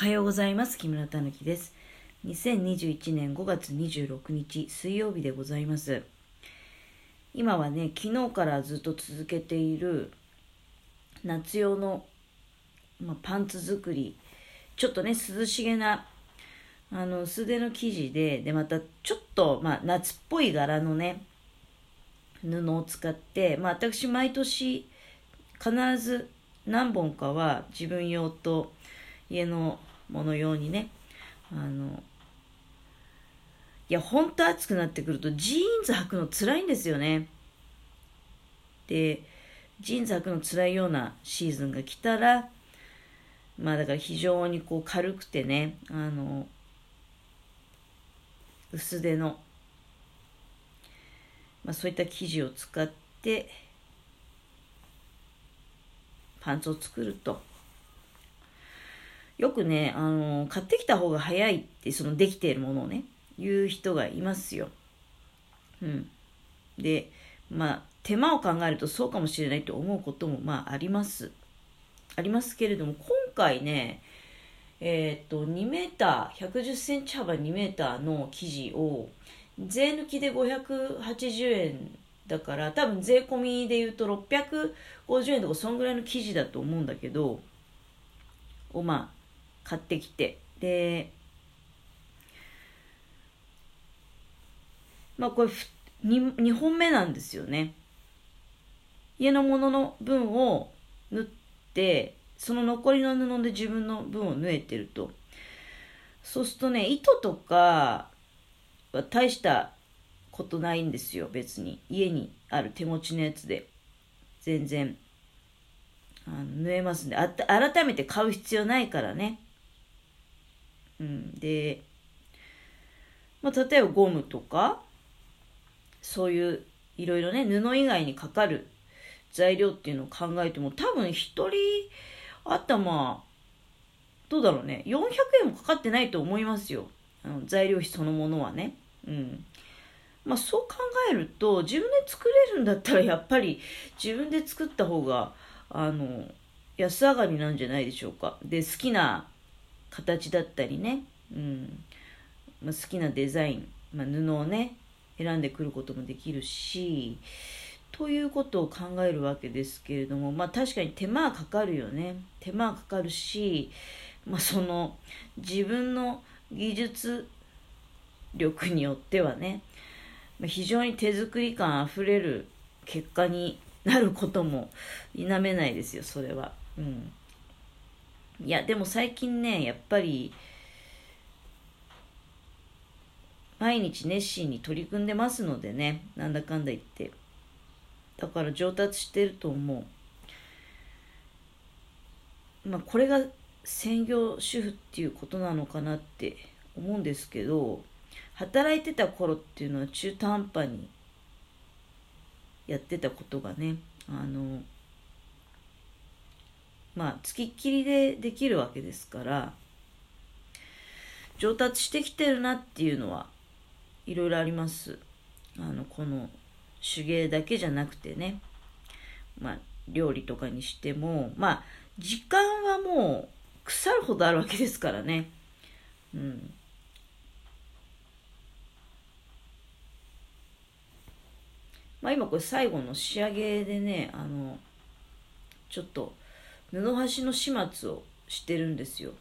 おはようございます。木村たぬきです。2021年5月26日水曜日でございます。今はね昨日からずっと続けている夏用の、まあ、パンツ作りちょっとね涼しげなあの薄手の生地ででまたちょっと、まあ、夏っぽい柄のね布を使って、まあ、私毎年必ず何本かは自分用と家のもの用にね。あのいやほんと暑くなってくるとジーンズ履くの辛いんですよね。でジーンズ履くの辛いようなシーズンが来たらまあだから非常にこう軽くてねあの薄手の、まあ、そういった生地を使ってパンツを作ると。よくね、あの、買ってきた方が早いって、そのできているものをね、言う人がいますよ。うん。で、まあ、手間を考えるとそうかもしれないと思うことも、まあ、あります。ありますけれども、今回ね、えっ、と、2メーター、110センチ幅2メーターの生地を、税抜きで580円だから、多分税込みで言うと650円とか、そんぐらいの生地だと思うんだけど、をまあ、買ってきて、で、まあこれ 2, 2本目なんですよね。家のものの分を縫って、その残りの布で自分の分を縫えてると。そうするとね、糸とかは大したことないんですよ、別に。家にある手持ちのやつで。全然。あの縫えますんであ。改めて買う必要ないからね。うん、で、まあ、例えばゴムとか、そういういろいろね、布以外にかかる材料っていうのを考えても、多分一人頭、どうだろうね、400円もかかってないと思いますよ。あの材料費そのものはね。うん。まあそう考えると、自分で作れるんだったらやっぱり自分で作った方が、あの、安上がりなんじゃないでしょうか。で、好きな形だったりね、うん。まあ、好きなデザイン、まあ、布をね選んでくることもできるしということを考えるわけですけれどもまあ確かに手間はかかるよね。手間はかかるし、まあ、その自分の技術力によってはね非常に手作り感あふれる結果になることも否めないですよそれは。うん。いや、でも最近ね、やっぱり、毎日熱心に取り組んでますのでね、なんだかんだ言って。だから上達してると思う。まあ、これが専業主婦っていうことなのかなって思うんですけど、働いてた頃っていうのは中途半端にやってたことがね、あの、まあ、つきっきりでできるわけですから、上達してきてるなっていうのはいろいろあります。あの、この手芸だけじゃなくてね、まあ、料理とかにしても、まあ、時間はもう腐るほどあるわけですからね。うん。まあ今これ最後の仕上げでね、あの、ちょっと布端の始末をしてるんですよ。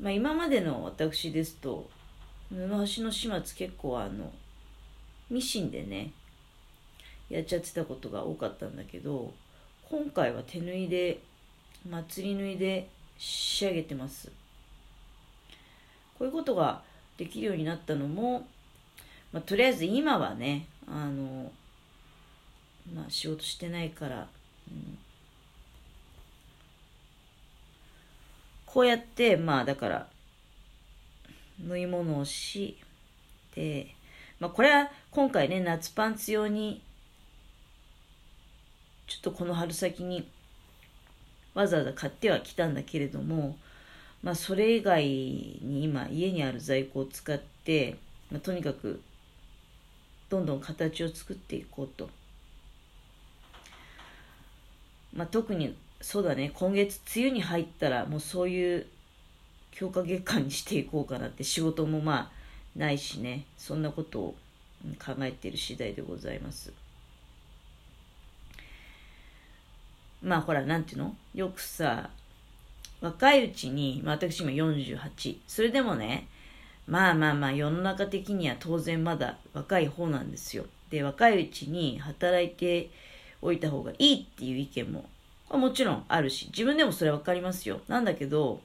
まあ、今までの私ですと布端の始末結構あのミシンでねやっちゃってたことが多かったんだけど今回は手縫いで祭り縫いで仕上げてますこういうことができるようになったのも、まあ、とりあえず今はねあのまあ仕事してないから、うん、こうやってまあだから縫い物をしで、まあ、これは今回ね夏パンツ用にちょっとこの春先にわざわざ買ってはきたんだけれども、まあ、それ以外に今家にある在庫を使って、まあ、とにかくどんどん形を作っていこうと。まあ、特にそうだね今月梅雨に入ったらもうそういう強化月間にしていこうかなって仕事もまあないしねそんなことを考えている次第でございます。まあほらなんていうの？よくさ若いうちに、まあ、私今48それでもねまあまあまあ世の中的には当然まだ若い方なんですよ。で若いうちに働いておいた方がいいっていう意見ももちろんあるし自分でもそれは分かりますよ。なんだけど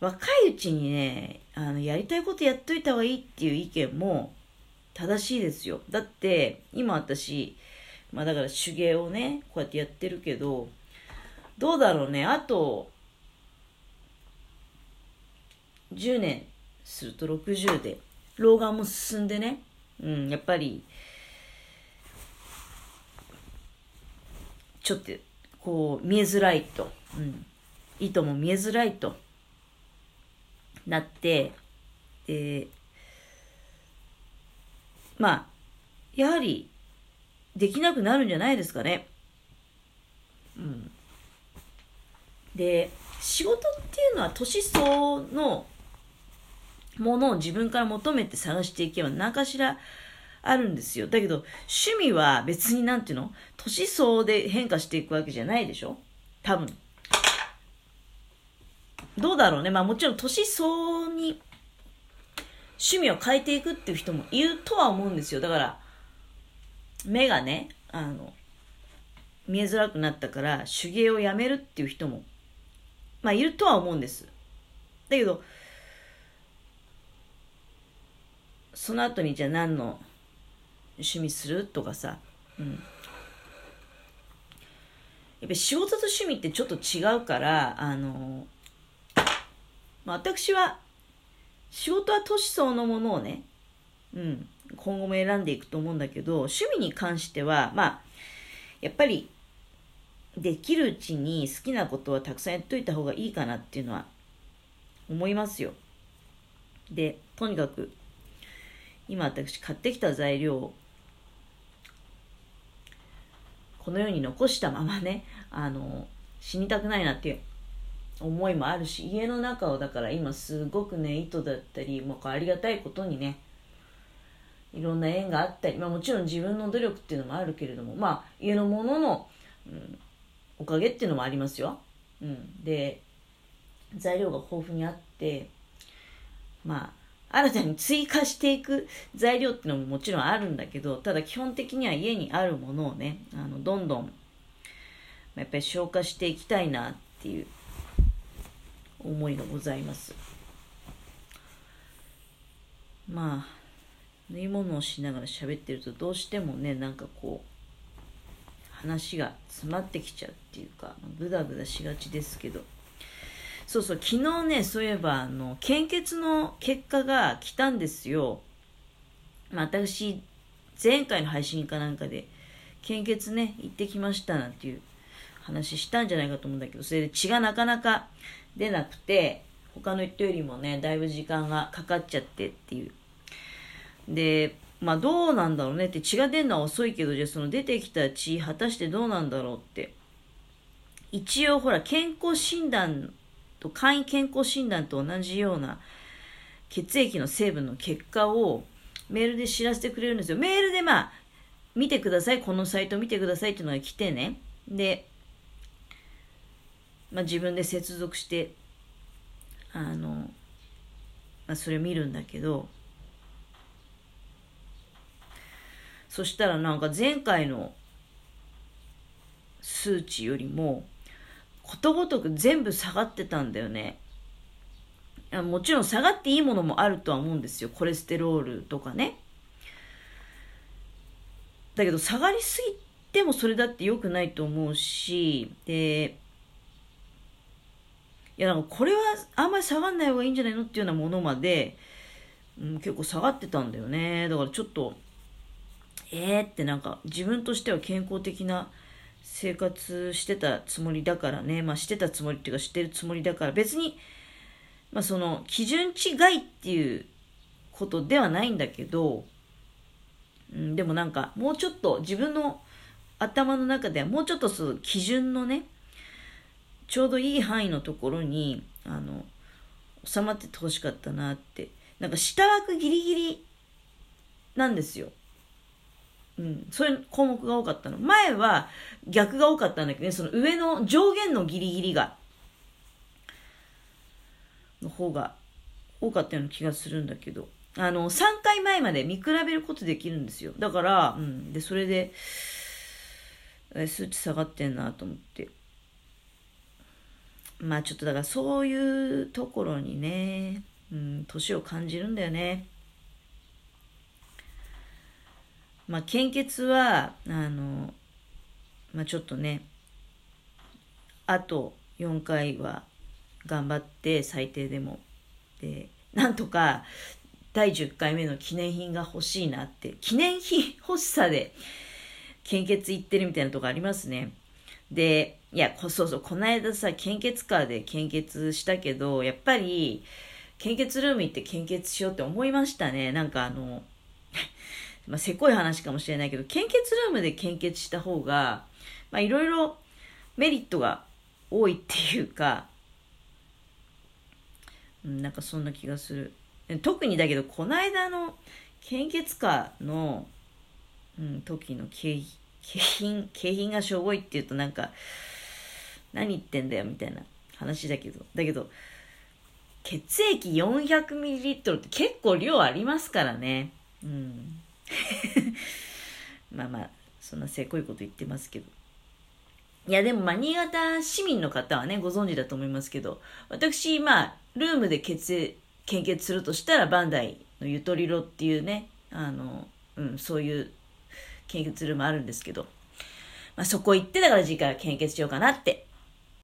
若いうちにねあのやりたいことやっといた方がいいっていう意見も正しいですよ。だって今私まあだから手芸をねこうやってやってるけどどうだろうね。あと10年すると60で老眼も進んでね。うんやっぱりちょっとこう見えづらいと、うん、糸も見えづらいとなって、で、まあ、やはり、できなくなるんじゃないですかね。うん。で、仕事っていうのは年相のものを自分から求めて探していけば何かしらあるんですよ。だけど、趣味は別になんていうの？年相で変化していくわけじゃないでしょ？多分。どうだろうね。まあもちろん年相に趣味を変えていくっていう人もいるとは思うんですよ。だから、目がね、あの、見えづらくなったから手芸をやめるっていう人も、まあいるとは思うんです。だけど、その後にじゃあ何の趣味するとかさ、うん。やっぱ仕事と趣味ってちょっと違うから、あの、まあ、私は仕事は年相のものをね、うん、今後も選んでいくと思うんだけど、趣味に関しては、まあ、やっぱり、できるうちに好きなことはたくさんやっといた方がいいかなっていうのは思いますよ。で、とにかく、今私買ってきた材料を、このように残したままね、あの、死にたくないなっていう思いもあるし家の中をだから今すごくね糸だったりもうありがたいことにねいろんな縁があったり、まあ、もちろん自分の努力っていうのもあるけれどもまあ家のものの、うん、おかげっていうのもありますよ。うん、で材料が豊富にあってまあ新たに追加していく材料っていうのももちろんあるんだけどただ基本的には家にあるものをねあのどんどんやっぱり消化していきたいなっていう思いがございます。まあ、縫い物をしながら喋ってるとどうしてもね、なんかこう、話が詰まってきちゃうっていうか、グダグダしがちですけど、そうそう、昨日ね、そういえば、あの、献血の結果が来たんですよ。まあ、私、前回の配信かなんかで、献血ね、行ってきましたなんていう話したんじゃないかと思うんだけど、それで血がなかなか出なくて、他の人よりもね、だいぶ時間がかかっちゃってっていう。で、まあどうなんだろうねって血が出るのは遅いけど、じゃあその出てきた血、果たしてどうなんだろうって。一応ほら、健康診断と、簡易健康診断と同じような血液の成分の結果をメールで知らせてくれるんですよ。メールでまあ、見てください、このサイト見てくださいっていうのが来てね。で、まあ、自分で接続してあの、まあ、それ見るんだけどそしたらなんか前回の数値よりもことごとく全部下がってたんだよね。もちろん下がっていいものもあるとは思うんですよ。コレステロールとかね。だけど下がりすぎてもそれだって良くないと思うし、で、いや、なんかこれはあんまり下がんない方がいいんじゃないのっていうようなものまで、うん、結構下がってたんだよね。だからちょっと、えーってなんか自分としては健康的な生活してたつもりだからね、まあしてたつもりっていうかしてるつもりだから別に、まあその基準値外っていうことではないんだけど、うん、でもなんかもうちょっと自分の頭の中ではもうちょっとその基準のね、ちょうどいい範囲のところに、あの、収まっててほしかったなって。なんか下枠ギリギリなんですよ。うん、そういう項目が多かったの。前は逆が多かったんだけどね、その上の上限のギリギリが、の方が多かったような気がするんだけど、あの、3回前まで見比べることできるんですよ。だから、うん、で、それで、数値下がってんなと思って。まあちょっとだからそういうところにね、うん、年を感じるんだよね。まあ献血は、あの、まあちょっとね、あと4回は頑張って最低でも。で、なんとか第10回目の記念品が欲しいなって、記念品欲しさで献血行ってるみたいなとこありますね。で、いや、そうそう、この間さ、献血カーで献血したけど、やっぱり、献血ルーム行って献血しようって思いましたね。なんかあの、まあ、せこい話かもしれないけど、献血ルームで献血した方が、まあ、いろいろメリットが多いっていうか、うん、なんかそんな気がする。特にだけど、この間の献血カーの、うん、時の景品、景品がしょぼいって言うとなんか、何言ってんだよみたいな話だけど、だけど、血液 400ml って結構量ありますからね。うん。まあまあ、そんなせこいこと言ってますけど。いや、でも、まあ、新潟市民の方はね、ご存知だと思いますけど、私、まあ、ルームで血献血するとしたら、バンダイのゆとりろっていうね、あの、うん、そういう献血ルームあるんですけど、まあ、そこ行って、だから次回は献血しようかなって